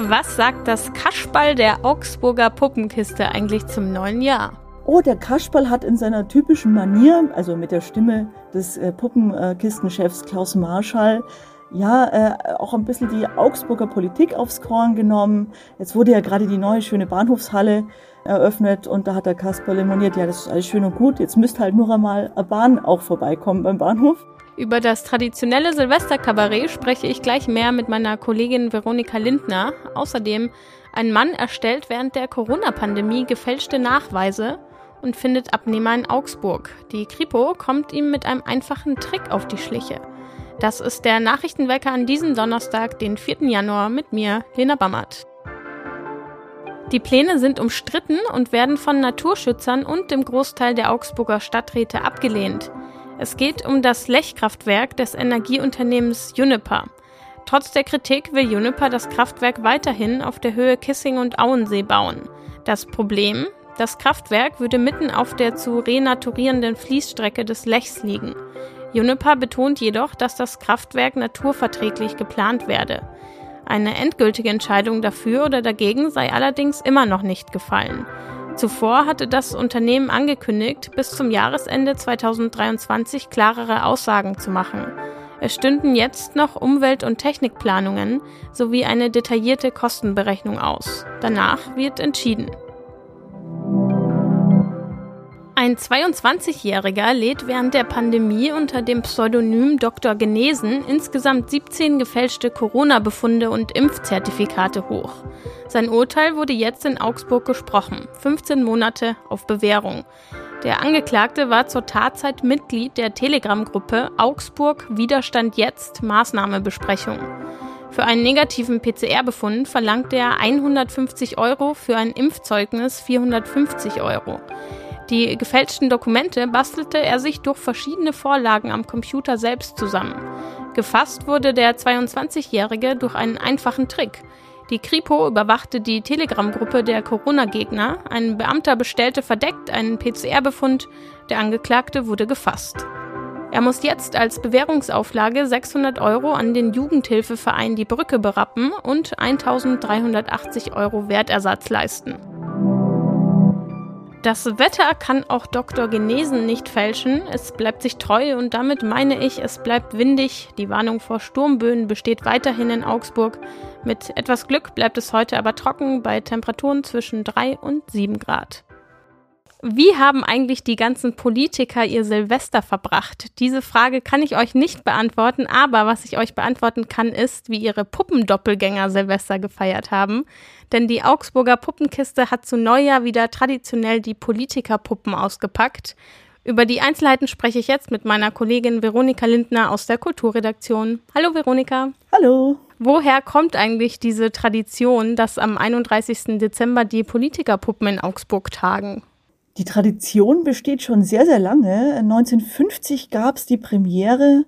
Was sagt das Kaschball der Augsburger Puppenkiste eigentlich zum neuen Jahr? Oh, der Kaschball hat in seiner typischen Manier, also mit der Stimme des äh, Puppenkistenchefs Klaus Marschall, ja, äh, auch ein bisschen die Augsburger Politik aufs Korn genommen. Jetzt wurde ja gerade die neue schöne Bahnhofshalle eröffnet und da hat der Kasperle moniert, ja, das ist alles schön und gut, jetzt müsste halt nur einmal eine Bahn auch vorbeikommen beim Bahnhof. Über das traditionelle Silvesterkabarett spreche ich gleich mehr mit meiner Kollegin Veronika Lindner. Außerdem, ein Mann erstellt während der Corona-Pandemie gefälschte Nachweise und findet Abnehmer in Augsburg. Die Kripo kommt ihm mit einem einfachen Trick auf die Schliche. Das ist der Nachrichtenwecker an diesem Donnerstag, den 4. Januar, mit mir, Lena Bammert. Die Pläne sind umstritten und werden von Naturschützern und dem Großteil der Augsburger Stadträte abgelehnt. Es geht um das Lechkraftwerk des Energieunternehmens Juniper. Trotz der Kritik will Juniper das Kraftwerk weiterhin auf der Höhe Kissing und Auensee bauen. Das Problem? Das Kraftwerk würde mitten auf der zu renaturierenden Fließstrecke des Lechs liegen. Juniper betont jedoch, dass das Kraftwerk naturverträglich geplant werde. Eine endgültige Entscheidung dafür oder dagegen sei allerdings immer noch nicht gefallen. Zuvor hatte das Unternehmen angekündigt, bis zum Jahresende 2023 klarere Aussagen zu machen. Es stünden jetzt noch Umwelt- und Technikplanungen sowie eine detaillierte Kostenberechnung aus. Danach wird entschieden. Ein 22-Jähriger lädt während der Pandemie unter dem Pseudonym Dr. Genesen insgesamt 17 gefälschte Corona-Befunde und Impfzertifikate hoch. Sein Urteil wurde jetzt in Augsburg gesprochen, 15 Monate auf Bewährung. Der Angeklagte war zur Tatzeit Mitglied der Telegram-Gruppe Augsburg Widerstand jetzt Maßnahmebesprechung. Für einen negativen PCR-Befund verlangte er 150 Euro, für ein Impfzeugnis 450 Euro. Die gefälschten Dokumente bastelte er sich durch verschiedene Vorlagen am Computer selbst zusammen. Gefasst wurde der 22-Jährige durch einen einfachen Trick. Die Kripo überwachte die Telegram-Gruppe der Corona-Gegner. Ein Beamter bestellte verdeckt einen PCR-Befund. Der Angeklagte wurde gefasst. Er muss jetzt als Bewährungsauflage 600 Euro an den Jugendhilfeverein Die Brücke berappen und 1380 Euro Wertersatz leisten. Das Wetter kann auch Dr. Genesen nicht fälschen. Es bleibt sich treu und damit meine ich, es bleibt windig. Die Warnung vor Sturmböen besteht weiterhin in Augsburg. Mit etwas Glück bleibt es heute aber trocken bei Temperaturen zwischen 3 und 7 Grad. Wie haben eigentlich die ganzen Politiker ihr Silvester verbracht? Diese Frage kann ich euch nicht beantworten, aber was ich euch beantworten kann, ist, wie ihre Puppendoppelgänger Silvester gefeiert haben. Denn die Augsburger Puppenkiste hat zu Neujahr wieder traditionell die Politikerpuppen ausgepackt. Über die Einzelheiten spreche ich jetzt mit meiner Kollegin Veronika Lindner aus der Kulturredaktion. Hallo Veronika. Hallo. Woher kommt eigentlich diese Tradition, dass am 31. Dezember die Politikerpuppen in Augsburg tagen? Die Tradition besteht schon sehr, sehr lange. 1950 gab es die Premiere.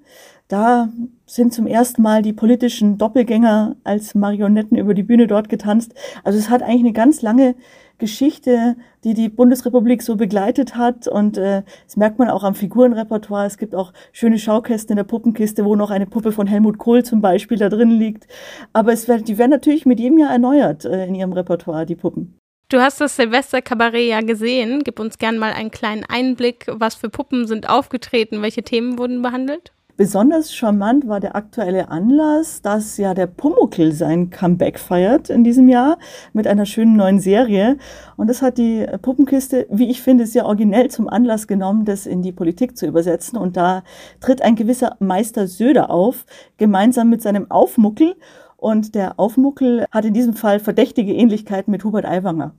Da sind zum ersten Mal die politischen Doppelgänger als Marionetten über die Bühne dort getanzt. Also es hat eigentlich eine ganz lange Geschichte, die die Bundesrepublik so begleitet hat. Und äh, das merkt man auch am Figurenrepertoire. Es gibt auch schöne Schaukästen in der Puppenkiste, wo noch eine Puppe von Helmut Kohl zum Beispiel da drin liegt. Aber es die werden natürlich mit jedem Jahr erneuert äh, in ihrem Repertoire, die Puppen. Du hast das Silvester-Kabarett ja gesehen. Gib uns gern mal einen kleinen Einblick. Was für Puppen sind aufgetreten? Welche Themen wurden behandelt? Besonders charmant war der aktuelle Anlass, dass ja der Pumuckl sein Comeback feiert in diesem Jahr mit einer schönen neuen Serie. Und das hat die Puppenkiste, wie ich finde, sehr originell zum Anlass genommen, das in die Politik zu übersetzen. Und da tritt ein gewisser Meister Söder auf, gemeinsam mit seinem Aufmuckel. Und der Aufmuckel hat in diesem Fall verdächtige Ähnlichkeiten mit Hubert Aiwanger.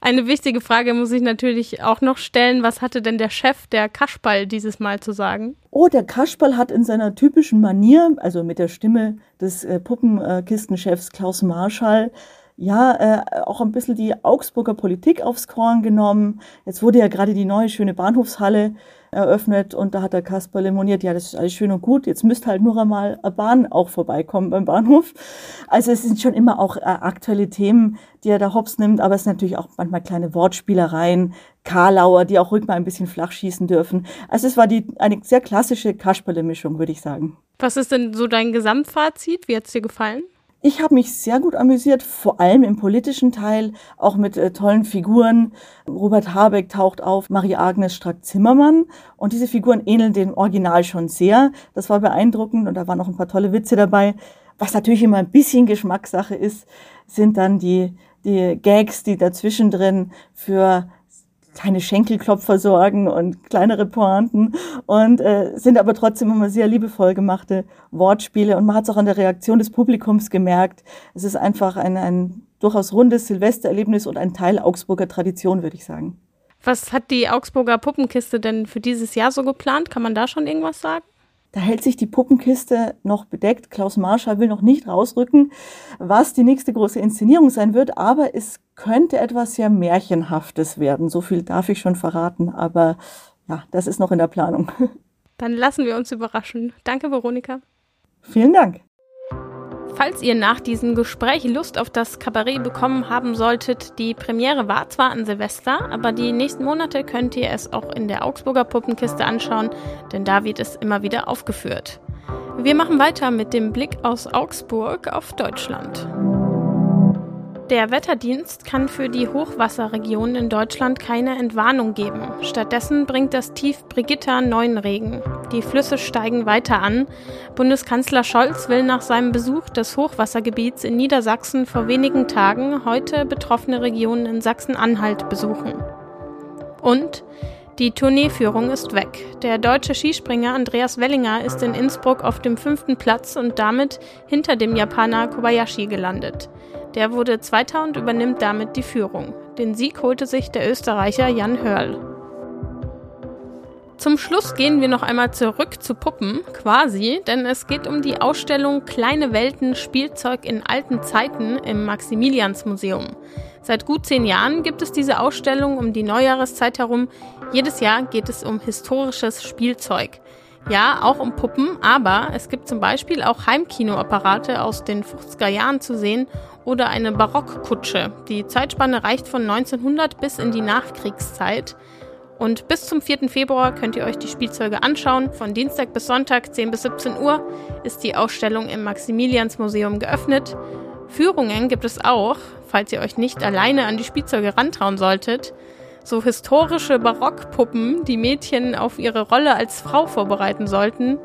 Eine wichtige Frage muss ich natürlich auch noch stellen. Was hatte denn der Chef, der Kaschball, dieses Mal zu sagen? Oh, der Kaschball hat in seiner typischen Manier, also mit der Stimme des äh, Puppenkistenchefs Klaus Marschall, ja, äh, auch ein bisschen die Augsburger Politik aufs Korn genommen. Jetzt wurde ja gerade die neue schöne Bahnhofshalle eröffnet und da hat der Kasper lemoniert, ja, das ist alles schön und gut, jetzt müsste halt nur einmal eine Bahn auch vorbeikommen beim Bahnhof. Also es sind schon immer auch äh, aktuelle Themen, die er da hops nimmt, aber es sind natürlich auch manchmal kleine Wortspielereien, Karlauer, die auch ruhig mal ein bisschen flach schießen dürfen. Also es war die, eine sehr klassische Kasperle-Mischung, würde ich sagen. Was ist denn so dein Gesamtfazit? Wie hat es dir gefallen? Ich habe mich sehr gut amüsiert, vor allem im politischen Teil, auch mit äh, tollen Figuren. Robert Habeck taucht auf, Marie-Agnes Strack-Zimmermann. Und diese Figuren ähneln dem Original schon sehr. Das war beeindruckend und da waren noch ein paar tolle Witze dabei. Was natürlich immer ein bisschen Geschmackssache ist, sind dann die, die Gags, die dazwischen drin für keine Schenkelklopfer sorgen und kleinere Pointen und äh, sind aber trotzdem immer sehr liebevoll gemachte Wortspiele und man hat es auch an der Reaktion des Publikums gemerkt. Es ist einfach ein, ein durchaus rundes Silvestererlebnis und ein Teil Augsburger Tradition, würde ich sagen. Was hat die Augsburger Puppenkiste denn für dieses Jahr so geplant? Kann man da schon irgendwas sagen? Da hält sich die Puppenkiste noch bedeckt. Klaus Marschall will noch nicht rausrücken, was die nächste große Inszenierung sein wird, aber es könnte etwas sehr Märchenhaftes werden. So viel darf ich schon verraten, aber ja, das ist noch in der Planung. Dann lassen wir uns überraschen. Danke, Veronika. Vielen Dank. Falls ihr nach diesem Gespräch Lust auf das Kabarett bekommen haben solltet, die Premiere war zwar an Silvester, aber die nächsten Monate könnt ihr es auch in der Augsburger Puppenkiste anschauen, denn da wird es immer wieder aufgeführt. Wir machen weiter mit dem Blick aus Augsburg auf Deutschland. Der Wetterdienst kann für die Hochwasserregionen in Deutschland keine Entwarnung geben. Stattdessen bringt das Tief Brigitta neuen Regen. Die Flüsse steigen weiter an. Bundeskanzler Scholz will nach seinem Besuch des Hochwassergebiets in Niedersachsen vor wenigen Tagen heute betroffene Regionen in Sachsen-Anhalt besuchen. Und die Tourneeführung ist weg. Der deutsche Skispringer Andreas Wellinger ist in Innsbruck auf dem fünften Platz und damit hinter dem Japaner Kobayashi gelandet. Der wurde Zweiter und übernimmt damit die Führung. Den Sieg holte sich der Österreicher Jan Hörl. Zum Schluss gehen wir noch einmal zurück zu Puppen, quasi, denn es geht um die Ausstellung Kleine Welten Spielzeug in alten Zeiten im Maximiliansmuseum. Seit gut zehn Jahren gibt es diese Ausstellung um die Neujahreszeit herum. Jedes Jahr geht es um historisches Spielzeug. Ja, auch um Puppen, aber es gibt zum Beispiel auch Heimkinoapparate aus den 50er Jahren zu sehen oder eine Barockkutsche. Die Zeitspanne reicht von 1900 bis in die Nachkriegszeit. Und bis zum 4. Februar könnt ihr euch die Spielzeuge anschauen. Von Dienstag bis Sonntag 10 bis 17 Uhr ist die Ausstellung im Maximiliansmuseum geöffnet. Führungen gibt es auch, falls ihr euch nicht alleine an die Spielzeuge rantrauen solltet so historische Barockpuppen, die Mädchen auf ihre Rolle als Frau vorbereiten sollten,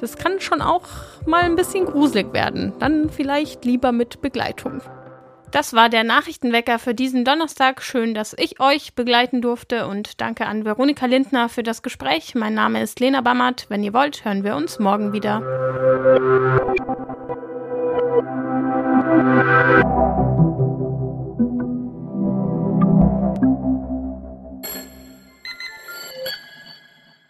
das kann schon auch mal ein bisschen gruselig werden. Dann vielleicht lieber mit Begleitung. Das war der Nachrichtenwecker für diesen Donnerstag. Schön, dass ich euch begleiten durfte und danke an Veronika Lindner für das Gespräch. Mein Name ist Lena Bammert. Wenn ihr wollt, hören wir uns morgen wieder.